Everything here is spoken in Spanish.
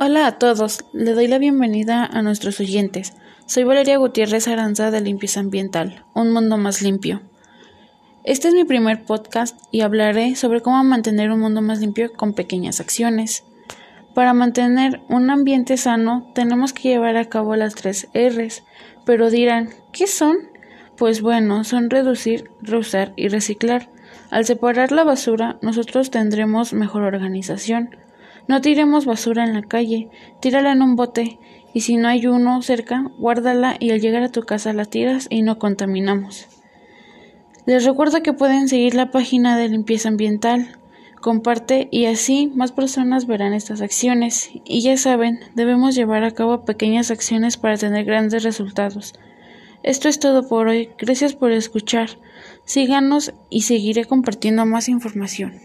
Hola a todos, le doy la bienvenida a nuestros oyentes. Soy Valeria Gutiérrez Aranza de Limpieza Ambiental, un mundo más limpio. Este es mi primer podcast y hablaré sobre cómo mantener un mundo más limpio con pequeñas acciones. Para mantener un ambiente sano tenemos que llevar a cabo las tres R's, pero dirán, ¿qué son? Pues bueno, son reducir, reusar y reciclar. Al separar la basura, nosotros tendremos mejor organización. No tiremos basura en la calle, tírala en un bote y si no hay uno cerca, guárdala y al llegar a tu casa la tiras y no contaminamos. Les recuerdo que pueden seguir la página de limpieza ambiental, comparte y así más personas verán estas acciones. Y ya saben, debemos llevar a cabo pequeñas acciones para tener grandes resultados. Esto es todo por hoy. Gracias por escuchar. Síganos y seguiré compartiendo más información.